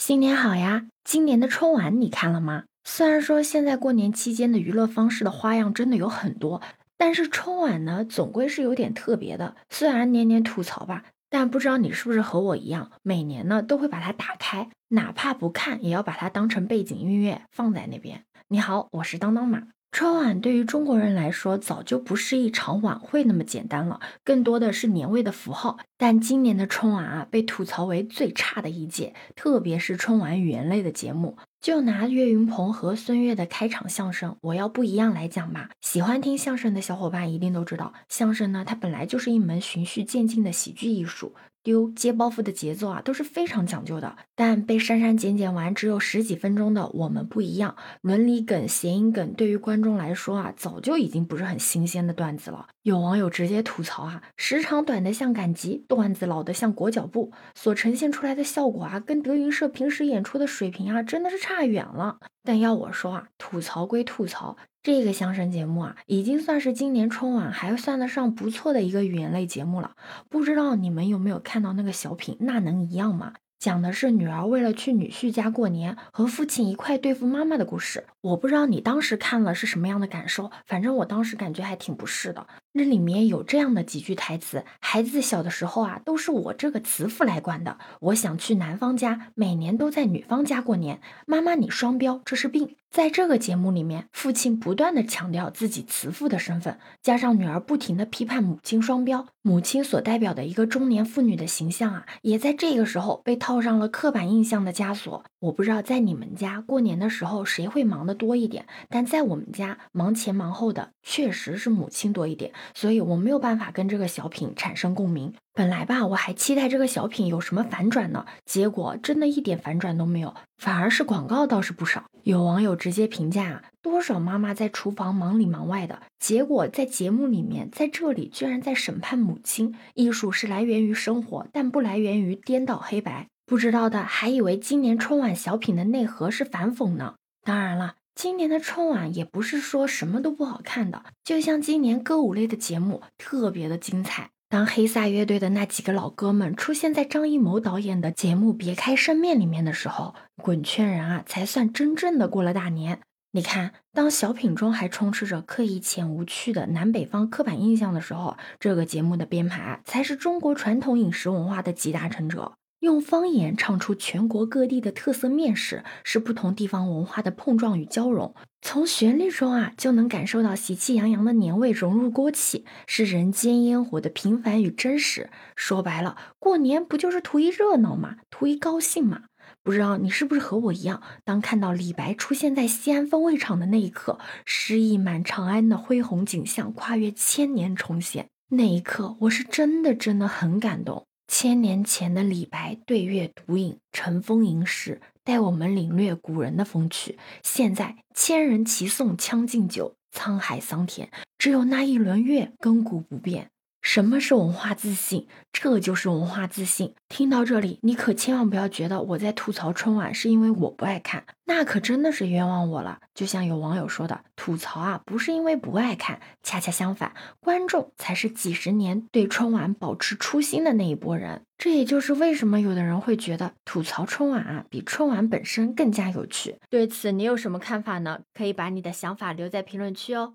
新年好呀！今年的春晚你看了吗？虽然说现在过年期间的娱乐方式的花样真的有很多，但是春晚呢，总归是有点特别的。虽然年年吐槽吧，但不知道你是不是和我一样，每年呢都会把它打开，哪怕不看，也要把它当成背景音乐放在那边。你好，我是当当马。春晚对于中国人来说，早就不是一场晚会那么简单了，更多的是年味的符号。但今年的春晚啊，被吐槽为最差的一届，特别是春晚语言类的节目。就拿岳云鹏和孙越的开场相声，我要不一样来讲吧。喜欢听相声的小伙伴一定都知道，相声呢，它本来就是一门循序渐进的喜剧艺术。丢接包袱的节奏啊都是非常讲究的，但被删删减减完只有十几分钟的我们不一样，伦理梗、谐音梗对于观众来说啊，早就已经不是很新鲜的段子了。有网友直接吐槽啊，时长短的像赶集，段子老的像裹脚布，所呈现出来的效果啊，跟德云社平时演出的水平啊，真的是差远了。但要我说啊，吐槽归吐槽，这个相声节目啊，已经算是今年春晚还算得上不错的一个语言类节目了。不知道你们有没有看到那个小品？那能一样吗？讲的是女儿为了去女婿家过年，和父亲一块对付妈妈的故事。我不知道你当时看了是什么样的感受，反正我当时感觉还挺不适的。那里面有这样的几句台词：孩子小的时候啊，都是我这个慈父来管的。我想去男方家，每年都在女方家过年。妈妈，你双标，这是病。在这个节目里面，父亲不断的强调自己慈父的身份，加上女儿不停的批判母亲双标，母亲所代表的一个中年妇女的形象啊，也在这个时候被套上了刻板印象的枷锁。我不知道在你们家过年的时候谁会忙得多一点，但在我们家忙前忙后的确实是母亲多一点，所以我没有办法跟这个小品产生共鸣。本来吧，我还期待这个小品有什么反转呢，结果真的一点反转都没有，反而是广告倒是不少。有网友直接评价啊，多少妈妈在厨房忙里忙外的，结果在节目里面，在这里居然在审判母亲。艺术是来源于生活，但不来源于颠倒黑白。不知道的还以为今年春晚小品的内核是反讽呢。当然了，今年的春晚也不是说什么都不好看的，就像今年歌舞类的节目特别的精彩。当黑撒乐队的那几个老哥们出现在张艺谋导演的节目《别开生面》里面的时候，滚圈人啊才算真正的过了大年。你看，当小品中还充斥着刻意且无趣的南北方刻板印象的时候，这个节目的编排才是中国传统饮食文化的集大成者。用方言唱出全国各地的特色面食，是不同地方文化的碰撞与交融。从旋律中啊，就能感受到喜气洋洋的年味融入锅气，是人间烟火的平凡与真实。说白了，过年不就是图一热闹吗？图一高兴吗？不知道你是不是和我一样，当看到李白出现在西安风味场的那一刻，诗意满长安的恢宏景象，跨越千年重现，那一刻，我是真的真的很感动。千年前的李白对月独饮，乘风吟诗，带我们领略古人的风趣。现在千人齐颂《将进酒》，沧海桑田，只有那一轮月亘古不变。什么是文化自信？这就是文化自信。听到这里，你可千万不要觉得我在吐槽春晚是因为我不爱看，那可真的是冤枉我了。就像有网友说的，吐槽啊，不是因为不爱看，恰恰相反，观众才是几十年对春晚保持初心的那一波人。这也就是为什么有的人会觉得吐槽春晚啊，比春晚本身更加有趣。对此，你有什么看法呢？可以把你的想法留在评论区哦。